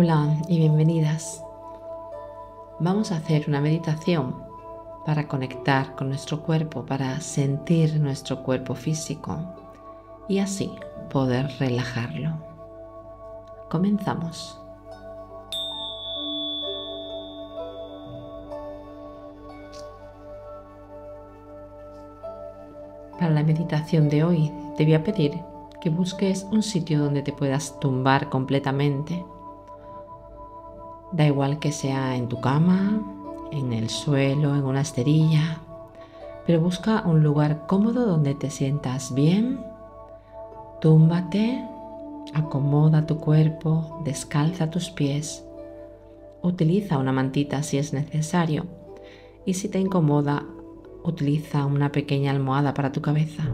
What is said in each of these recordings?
Hola y bienvenidas. Vamos a hacer una meditación para conectar con nuestro cuerpo, para sentir nuestro cuerpo físico y así poder relajarlo. Comenzamos. Para la meditación de hoy te voy a pedir que busques un sitio donde te puedas tumbar completamente Da igual que sea en tu cama, en el suelo, en una esterilla, pero busca un lugar cómodo donde te sientas bien. Túmbate, acomoda tu cuerpo, descalza tus pies, utiliza una mantita si es necesario y si te incomoda, utiliza una pequeña almohada para tu cabeza.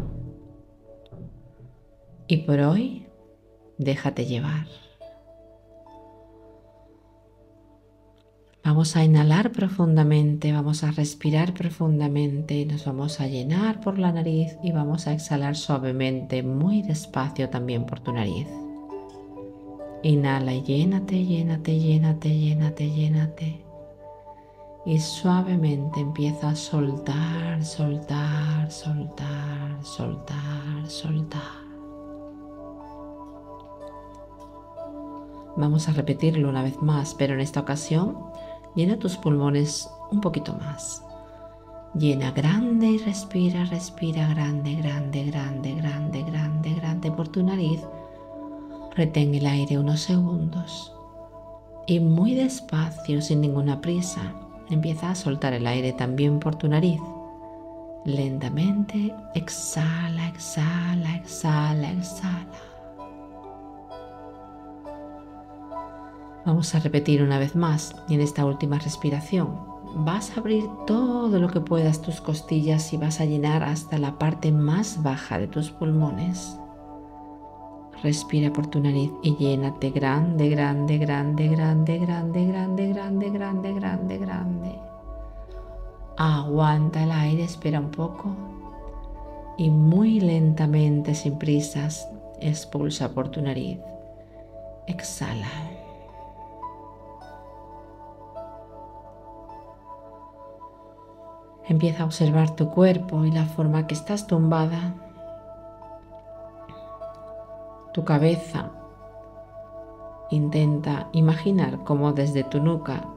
Y por hoy, déjate llevar. Vamos a inhalar profundamente, vamos a respirar profundamente, nos vamos a llenar por la nariz y vamos a exhalar suavemente, muy despacio también por tu nariz. Inhala y llénate, llénate, llénate, llénate, llénate. Y suavemente empieza a soltar, soltar, soltar, soltar, soltar. Vamos a repetirlo una vez más, pero en esta ocasión Llena tus pulmones un poquito más. Llena grande y respira, respira grande, grande, grande, grande, grande, grande por tu nariz. Retén el aire unos segundos y muy despacio, sin ninguna prisa, empieza a soltar el aire también por tu nariz. Lentamente exhala, exhala, exhala, exhala. Vamos a repetir una vez más y en esta última respiración vas a abrir todo lo que puedas tus costillas y vas a llenar hasta la parte más baja de tus pulmones. Respira por tu nariz y llénate grande, grande, grande, grande, grande, grande, grande, grande, grande, grande. Aguanta el aire, espera un poco y muy lentamente, sin prisas, expulsa por tu nariz. Exhala. Empieza a observar tu cuerpo y la forma que estás tumbada, tu cabeza. Intenta imaginar cómo desde tu nuca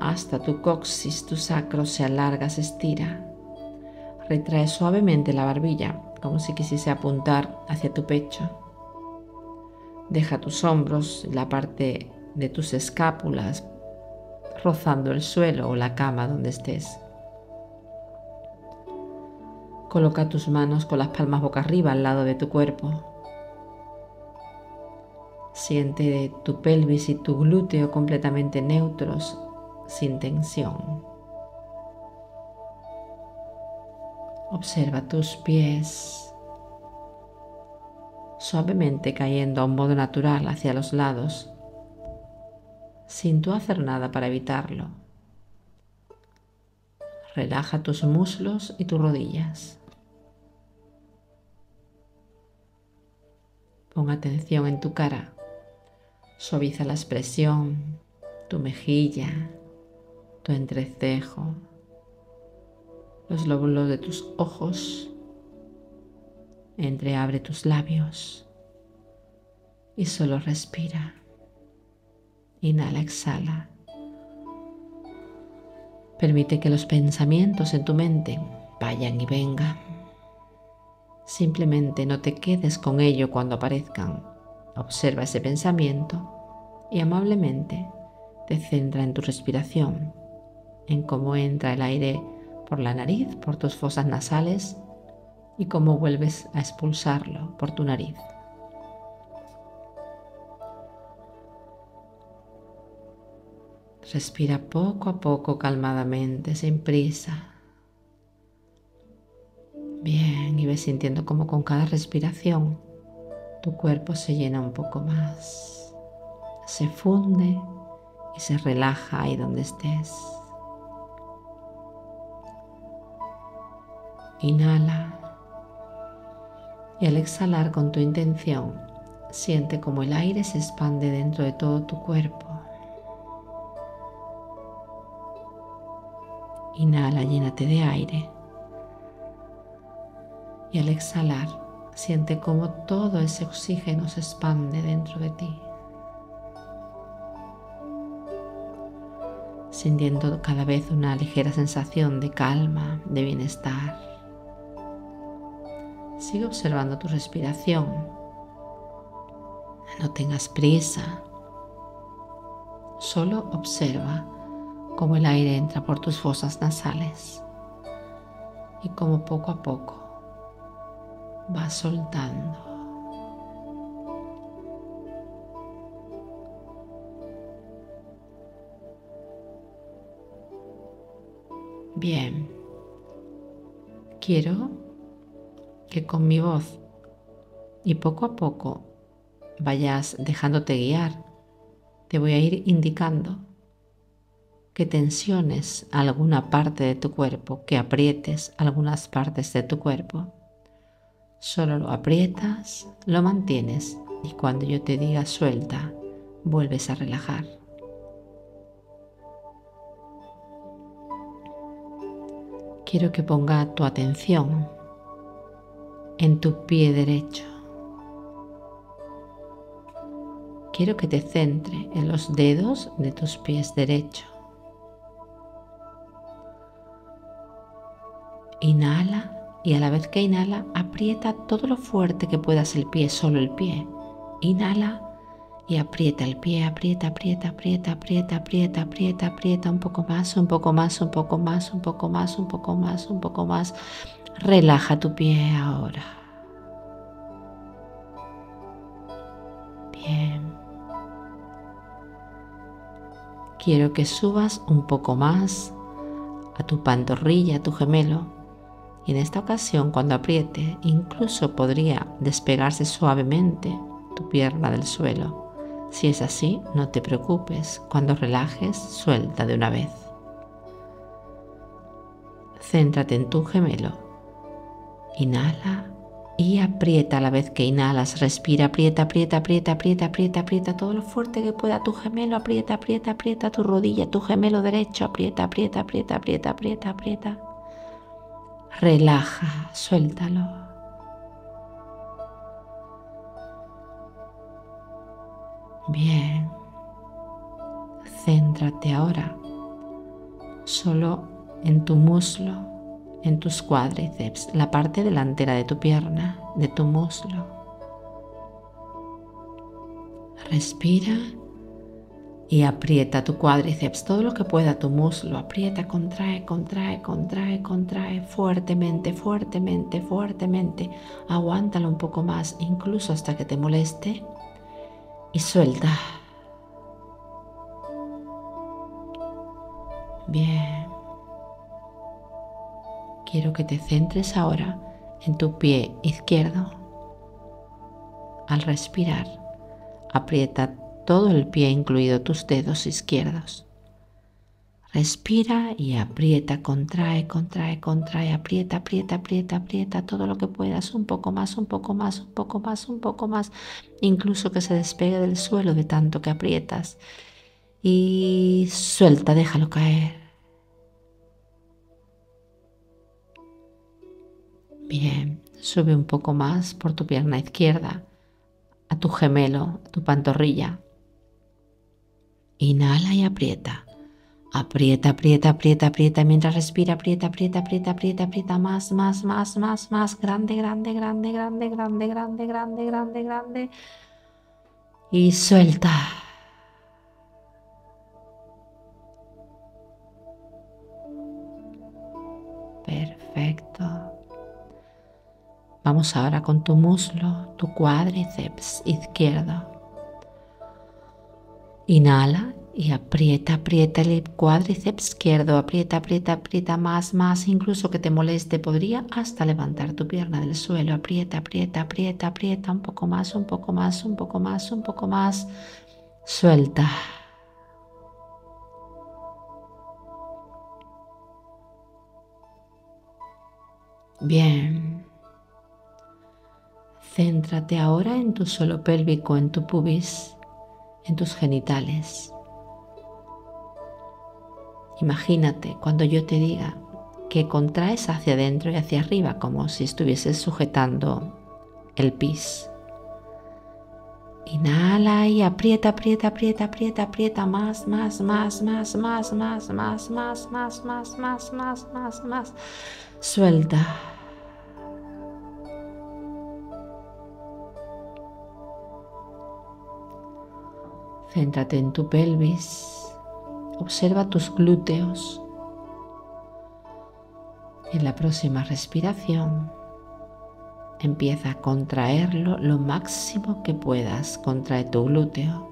hasta tu coxis, tu sacro se alarga, se estira. Retrae suavemente la barbilla, como si quisiese apuntar hacia tu pecho. Deja tus hombros, la parte de tus escápulas rozando el suelo o la cama donde estés. Coloca tus manos con las palmas boca arriba al lado de tu cuerpo. Siente tu pelvis y tu glúteo completamente neutros, sin tensión. Observa tus pies suavemente cayendo a un modo natural hacia los lados sin tú hacer nada para evitarlo. Relaja tus muslos y tus rodillas. Pon atención en tu cara. Suaviza la expresión, tu mejilla, tu entrecejo, los lóbulos de tus ojos. Entreabre tus labios y solo respira. Inhala, exhala. Permite que los pensamientos en tu mente vayan y vengan. Simplemente no te quedes con ello cuando aparezcan. Observa ese pensamiento y amablemente te centra en tu respiración, en cómo entra el aire por la nariz, por tus fosas nasales y cómo vuelves a expulsarlo por tu nariz. Respira poco a poco calmadamente, sin prisa. Bien, y ves sintiendo como con cada respiración tu cuerpo se llena un poco más, se funde y se relaja ahí donde estés. Inhala y al exhalar con tu intención, Siente como el aire se expande dentro de todo tu cuerpo. Inhala, llénate de aire. Y al exhalar, siente como todo ese oxígeno se expande dentro de ti. Sintiendo cada vez una ligera sensación de calma, de bienestar. Sigue observando tu respiración. No tengas prisa. Solo observa cómo el aire entra por tus fosas nasales y cómo poco a poco va soltando. Bien, quiero que con mi voz y poco a poco vayas dejándote guiar. Te voy a ir indicando que tensiones alguna parte de tu cuerpo, que aprietes algunas partes de tu cuerpo. Solo lo aprietas, lo mantienes y cuando yo te diga suelta, vuelves a relajar. Quiero que ponga tu atención en tu pie derecho. Quiero que te centre en los dedos de tus pies derechos. Inhala y a la vez que inhala, aprieta todo lo fuerte que puedas el pie, solo el pie. Inhala y aprieta el pie, aprieta, aprieta, aprieta, aprieta, aprieta, aprieta, aprieta un poco más, un poco más, un poco más, un poco más, un poco más, un poco más. Relaja tu pie ahora. Bien. Quiero que subas un poco más a tu pantorrilla, a tu gemelo y en esta ocasión cuando apriete incluso podría despegarse suavemente tu pierna del suelo. Si es así, no te preocupes, cuando relajes, suelta de una vez. Céntrate en tu gemelo. Inhala y aprieta a la vez que inhalas. Respira, aprieta, aprieta, aprieta, aprieta, aprieta, aprieta todo lo fuerte que pueda tu gemelo. Aprieta, aprieta, aprieta tu rodilla, tu gemelo derecho. Aprieta, aprieta, aprieta, aprieta, aprieta, aprieta relaja, suéltalo. Bien, céntrate ahora solo en tu muslo, en tus cuádriceps, la parte delantera de tu pierna, de tu muslo. Respira y aprieta tu cuádriceps, todo lo que pueda tu muslo, aprieta, contrae, contrae, contrae, contrae fuertemente, fuertemente, fuertemente. Aguántalo un poco más, incluso hasta que te moleste y suelta. Bien. Quiero que te centres ahora en tu pie izquierdo. Al respirar, aprieta todo el pie, incluido tus dedos izquierdos. Respira y aprieta, contrae, contrae, contrae, aprieta, aprieta, aprieta, aprieta todo lo que puedas, un poco más, un poco más, un poco más, un poco más, incluso que se despegue del suelo de tanto que aprietas. Y suelta, déjalo caer. Bien, sube un poco más por tu pierna izquierda, a tu gemelo, a tu pantorrilla. Inhala y aprieta. Aprieta, aprieta, aprieta, aprieta. Mientras respira, aprieta, aprieta, aprieta, aprieta, aprieta. Más, más, más, más, más. Grande, grande, grande, grande, grande, grande, grande, grande, grande. Y suelta. Perfecto. Vamos ahora con tu muslo, tu cuádriceps izquierdo. Inhala y aprieta, aprieta el cuádriceps izquierdo, aprieta, aprieta, aprieta más, más, incluso que te moleste, podría hasta levantar tu pierna del suelo, aprieta, aprieta, aprieta, aprieta, un poco más, un poco más, un poco más, un poco más, suelta. Bien. Céntrate ahora en tu suelo pélvico, en tu pubis, en tus genitales. Imagínate cuando yo te diga que contraes hacia adentro y hacia arriba como si estuvieses sujetando el pis. Inhala y aprieta, aprieta, aprieta, aprieta, aprieta más, más, más, más, más, más, más, más, más, más, más, más, más, más. Suelta. Céntrate en tu pelvis. Observa tus glúteos. En la próxima respiración empieza a contraerlo lo máximo que puedas. Contrae tu glúteo.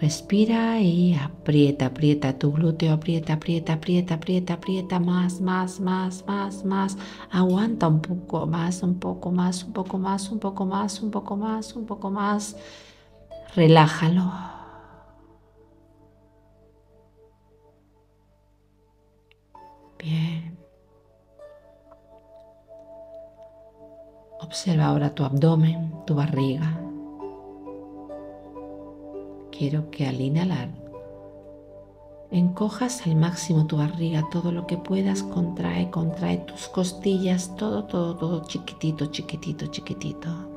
Respira y aprieta, aprieta tu glúteo, aprieta, aprieta, aprieta, aprieta, aprieta más, más, más, más, más. Aguanta un poco más, un poco más, un poco más, un poco más, un poco más, un poco más. Relájalo. Bien. Observa ahora tu abdomen, tu barriga. Quiero que al inhalar encojas al máximo tu barriga, todo lo que puedas, contrae, contrae tus costillas, todo, todo, todo chiquitito, chiquitito, chiquitito.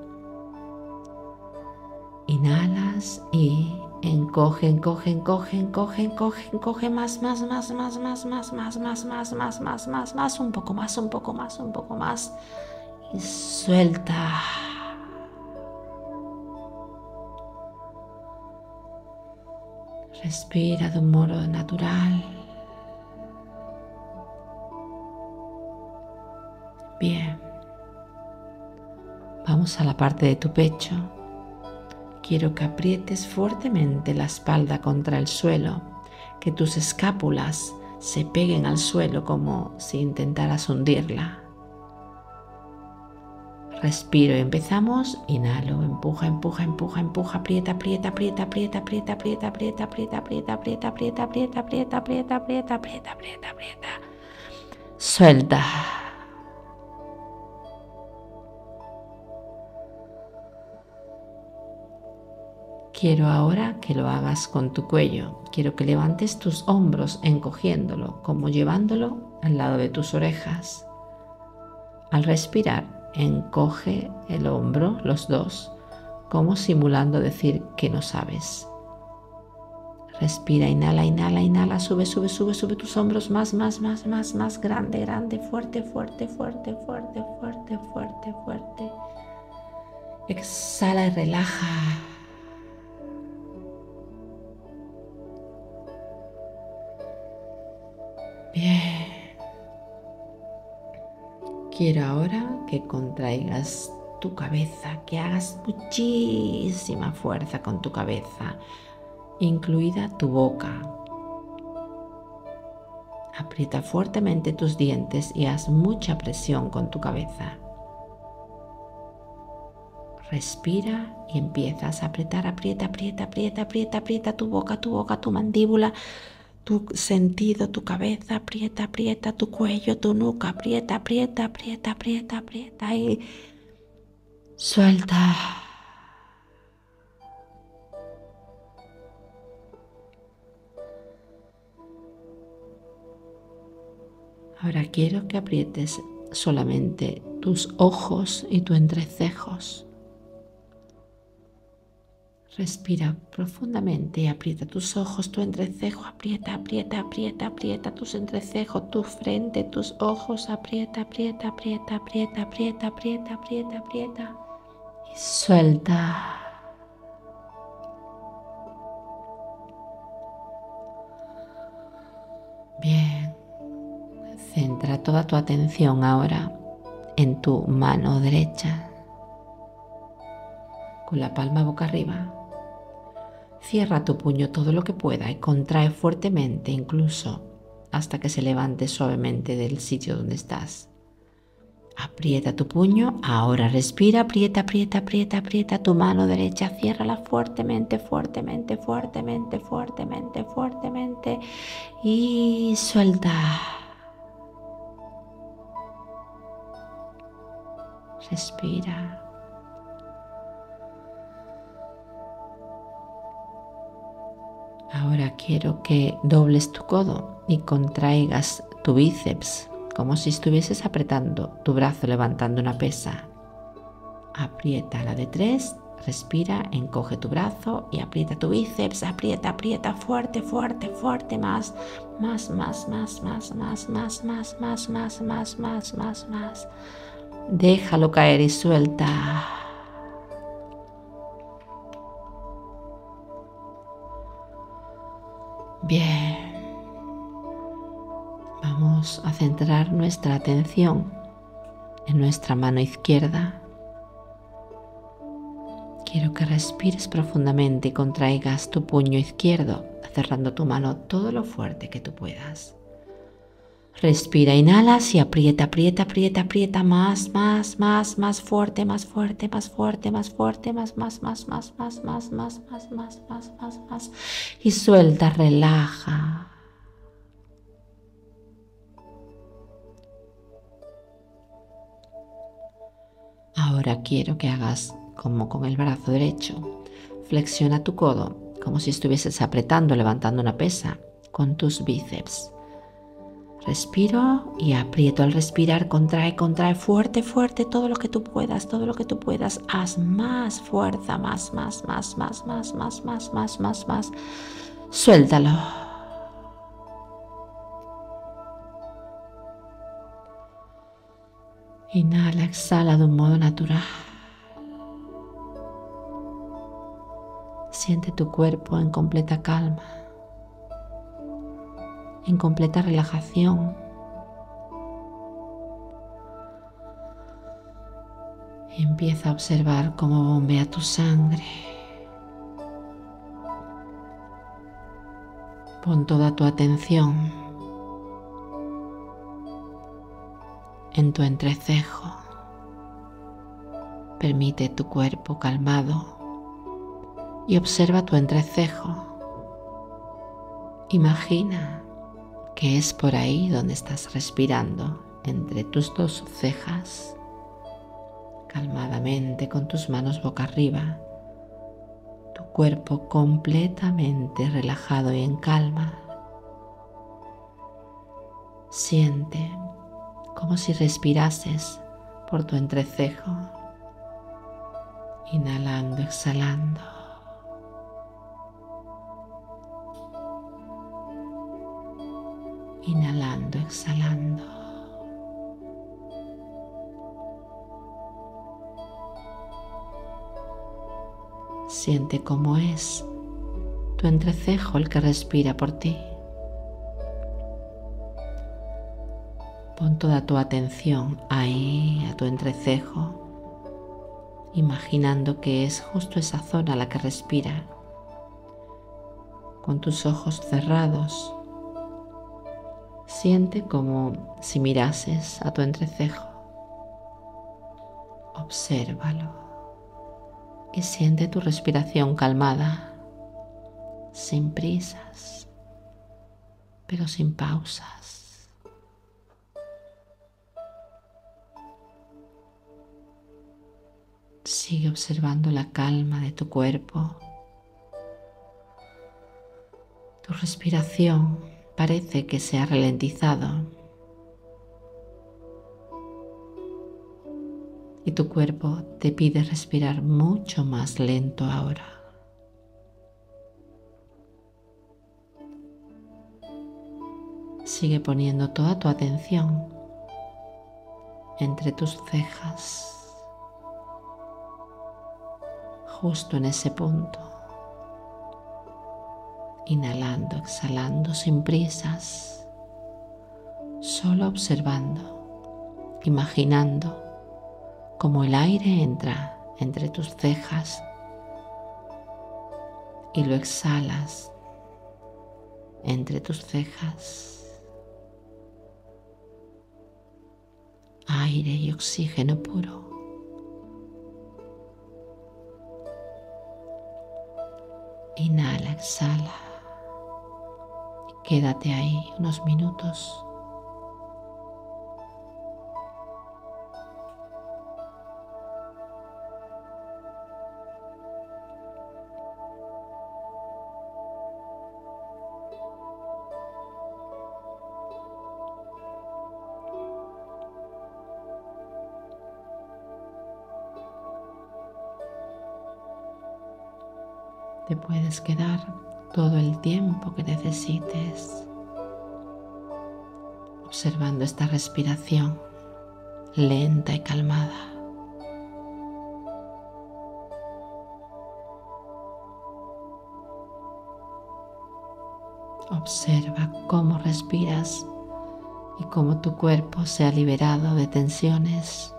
Inhalas y encoge, encoge, encoge, encoge, encoge, encoge más, más, más, más, más, más, más, más, más, más, más, más, más, un poco más, un poco más, un poco más y suelta. Respira de un modo natural. Bien. Vamos a la parte de tu pecho. Quiero que aprietes fuertemente la espalda contra el suelo, que tus escápulas se peguen al suelo como si intentaras hundirla. Respiro empezamos. Inhalo, empuja, empuja, empuja, empuja, aprieta, aprieta, aprieta, aprieta, aprieta, aprieta, aprieta, aprieta, aprieta, aprieta, aprieta, aprieta, aprieta, aprieta, aprieta, aprieta, aprieta, aprieta. Suelta. Quiero ahora que lo hagas con tu cuello. Quiero que levantes tus hombros encogiéndolo, como llevándolo al lado de tus orejas. Al respirar, encoge el hombro, los dos, como simulando decir que no sabes. Respira, inhala, inhala, inhala, sube, sube, sube, sube tus hombros más, más, más, más, más, grande, grande, fuerte, fuerte, fuerte, fuerte, fuerte, fuerte, fuerte. Exhala y relaja. Bien. Quiero ahora que contraigas tu cabeza, que hagas muchísima fuerza con tu cabeza, incluida tu boca. Aprieta fuertemente tus dientes y haz mucha presión con tu cabeza. Respira y empiezas a apretar, aprieta, aprieta, aprieta, aprieta, aprieta tu boca, tu boca, tu mandíbula, tu sentido, tu cabeza, aprieta, aprieta, tu cuello, tu nuca, aprieta, aprieta, aprieta, aprieta, aprieta y suelta. Ahora quiero que aprietes solamente tus ojos y tu entrecejos. Respira profundamente y aprieta tus ojos, tu entrecejo, aprieta, aprieta, aprieta, aprieta tus entrecejos, tu frente, tus ojos, aprieta, aprieta, aprieta, aprieta, aprieta, aprieta, aprieta, aprieta. Y suelta. Bien. Centra toda tu atención ahora en tu mano derecha con la palma boca arriba Cierra tu puño todo lo que pueda y contrae fuertemente incluso hasta que se levante suavemente del sitio donde estás. Aprieta tu puño, ahora respira, aprieta, aprieta, aprieta, aprieta tu mano derecha, ciérrala fuertemente, fuertemente, fuertemente, fuertemente, fuertemente y suelta. Respira. Ahora quiero que dobles tu codo y contraigas tu bíceps como si estuvieses apretando tu brazo levantando una pesa. Aprieta la de tres, respira, encoge tu brazo y aprieta tu bíceps, aprieta, aprieta fuerte, fuerte, fuerte, más, más, más, más, más, más, más, más, más, más, más, más, más, más. Déjalo caer y suelta. Vamos a centrar nuestra atención en nuestra mano izquierda. Quiero que respires profundamente y contraigas tu puño izquierdo, cerrando tu mano todo lo fuerte que tú puedas. Respira, inhalas y aprieta, aprieta, aprieta, aprieta más, más, más, más fuerte, más fuerte, más fuerte, más fuerte, más, más, más, más, más, más, más, más, más, más, más, más. Y suelta, relaja. Ahora quiero que hagas como con el brazo derecho. Flexiona tu codo como si estuvieses apretando, levantando una pesa con tus bíceps. Respiro y aprieto al respirar, contrae, contrae fuerte, fuerte, todo lo que tú puedas, todo lo que tú puedas. Haz más fuerza, más, más, más, más, más, más, más, más, más, más. Suéltalo. Inhala, exhala de un modo natural. Siente tu cuerpo en completa calma en completa relajación. empieza a observar cómo bombea tu sangre. Pon toda tu atención en tu entrecejo. Permite tu cuerpo calmado y observa tu entrecejo. Imagina que es por ahí donde estás respirando, entre tus dos cejas, calmadamente con tus manos boca arriba, tu cuerpo completamente relajado y en calma. Siente como si respirases por tu entrecejo, inhalando, exhalando. inhalando, exhalando. Siente cómo es tu entrecejo el que respira por ti. Toda tu atención ahí, a tu entrecejo, imaginando que es justo esa zona la que respira. Con tus ojos cerrados, Siente como si mirases a tu entrecejo. Obsérvalo y siente tu respiración calmada, sin prisas, pero sin pausas. Sigue observando la calma de tu cuerpo, tu respiración parece que se ha ralentizado. Y tu cuerpo te pide respirar mucho más lento ahora. Sigue poniendo toda tu atención entre tus cejas, justo en ese punto inhalando, exhalando sin prisas, solo observando, imaginando cómo el aire entra entre tus cejas y lo exhalas entre tus cejas. Aire y oxígeno puro. Inhala, exhala. Quédate ahí unos minutos. Te puedes quedar todo el tiempo que necesites observando esta respiración lenta y calmada. Observa cómo respiras y cómo tu cuerpo se ha liberado de tensiones.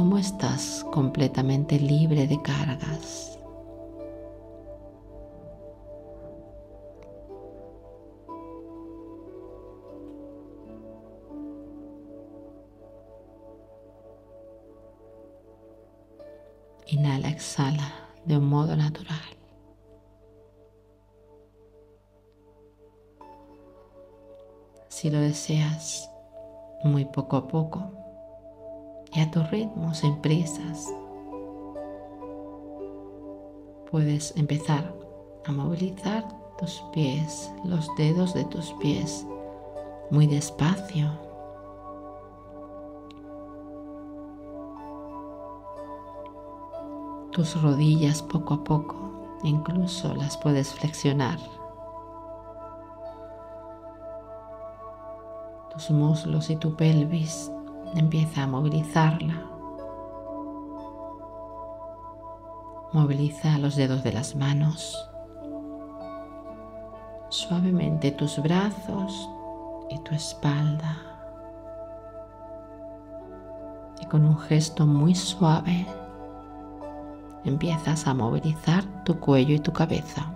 Cómo estás completamente libre de cargas. Inhala, exhala de un modo natural. Si lo deseas, muy poco a poco y a tu ritmo, sin prisas, puedes empezar a movilizar tus pies, los dedos de tus pies, muy despacio tus rodillas poco a poco, incluso las puedes flexionar. Tus muslos y tu pelvis empieza a movilizarla. Moviliza los dedos de las manos. Suavemente tus brazos y tu espalda. Y con un gesto muy suave empiezas a movilizar tu cuello y tu cabeza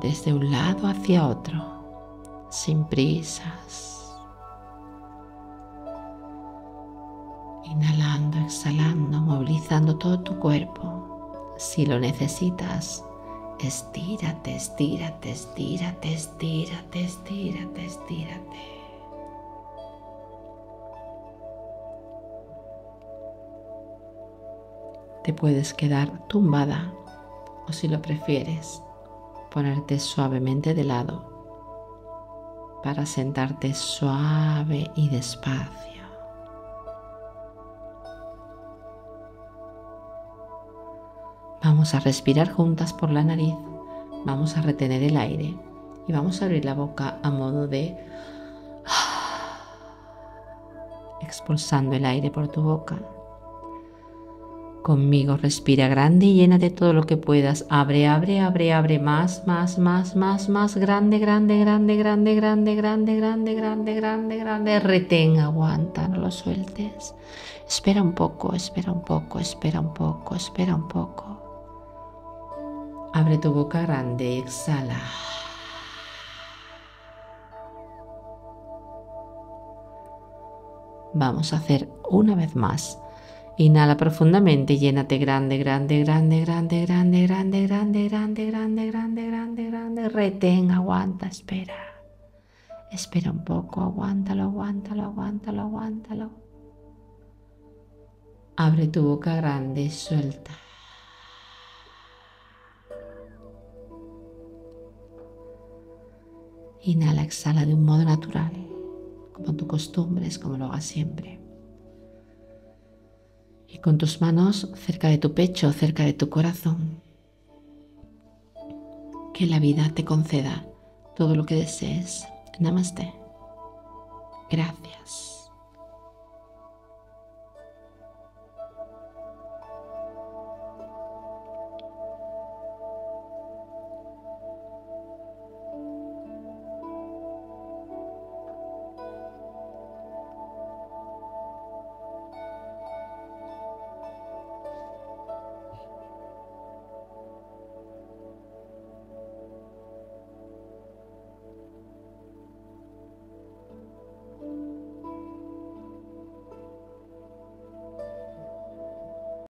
desde un lado hacia otro, sin prisas. Todo tu cuerpo. Si lo necesitas, estírate, estírate, estírate, estírate, estírate, estírate. te puedes quedar tumbada o si lo prefieres, ponerte suavemente de lado para sentarte suave y despacio. Vamos a respirar juntas por la nariz, vamos a retener el aire y vamos a abrir la boca a modo de expulsando el aire por tu boca Conmigo respira grande y llena de todo lo que puedas. Abre, abre, abre, abre más, más, más, más, más. Grande, grande, grande, grande, grande, grande, grande, grande, grande, grande. Retén, aguanta, no lo sueltes. Espera un poco, espera un poco, espera un poco, espera un poco. Abre tu boca grande y exhala. Vamos a hacer una vez más Inhala profundamente, llénate grande, grande, grande, grande, grande, grande, grande, grande, grande, grande, grande, grande. Retén, aguanta, espera. Espera un poco, aguántalo, aguántalo, aguántalo, aguántalo. Abre tu boca grande suelta. Inhala, exhala de un modo natural, como tu costumbre es, como lo hagas siempre y con tus manos cerca de tu pecho, cerca de tu corazón. Que la vida te conceda todo lo que desees. Namaste. Gracias.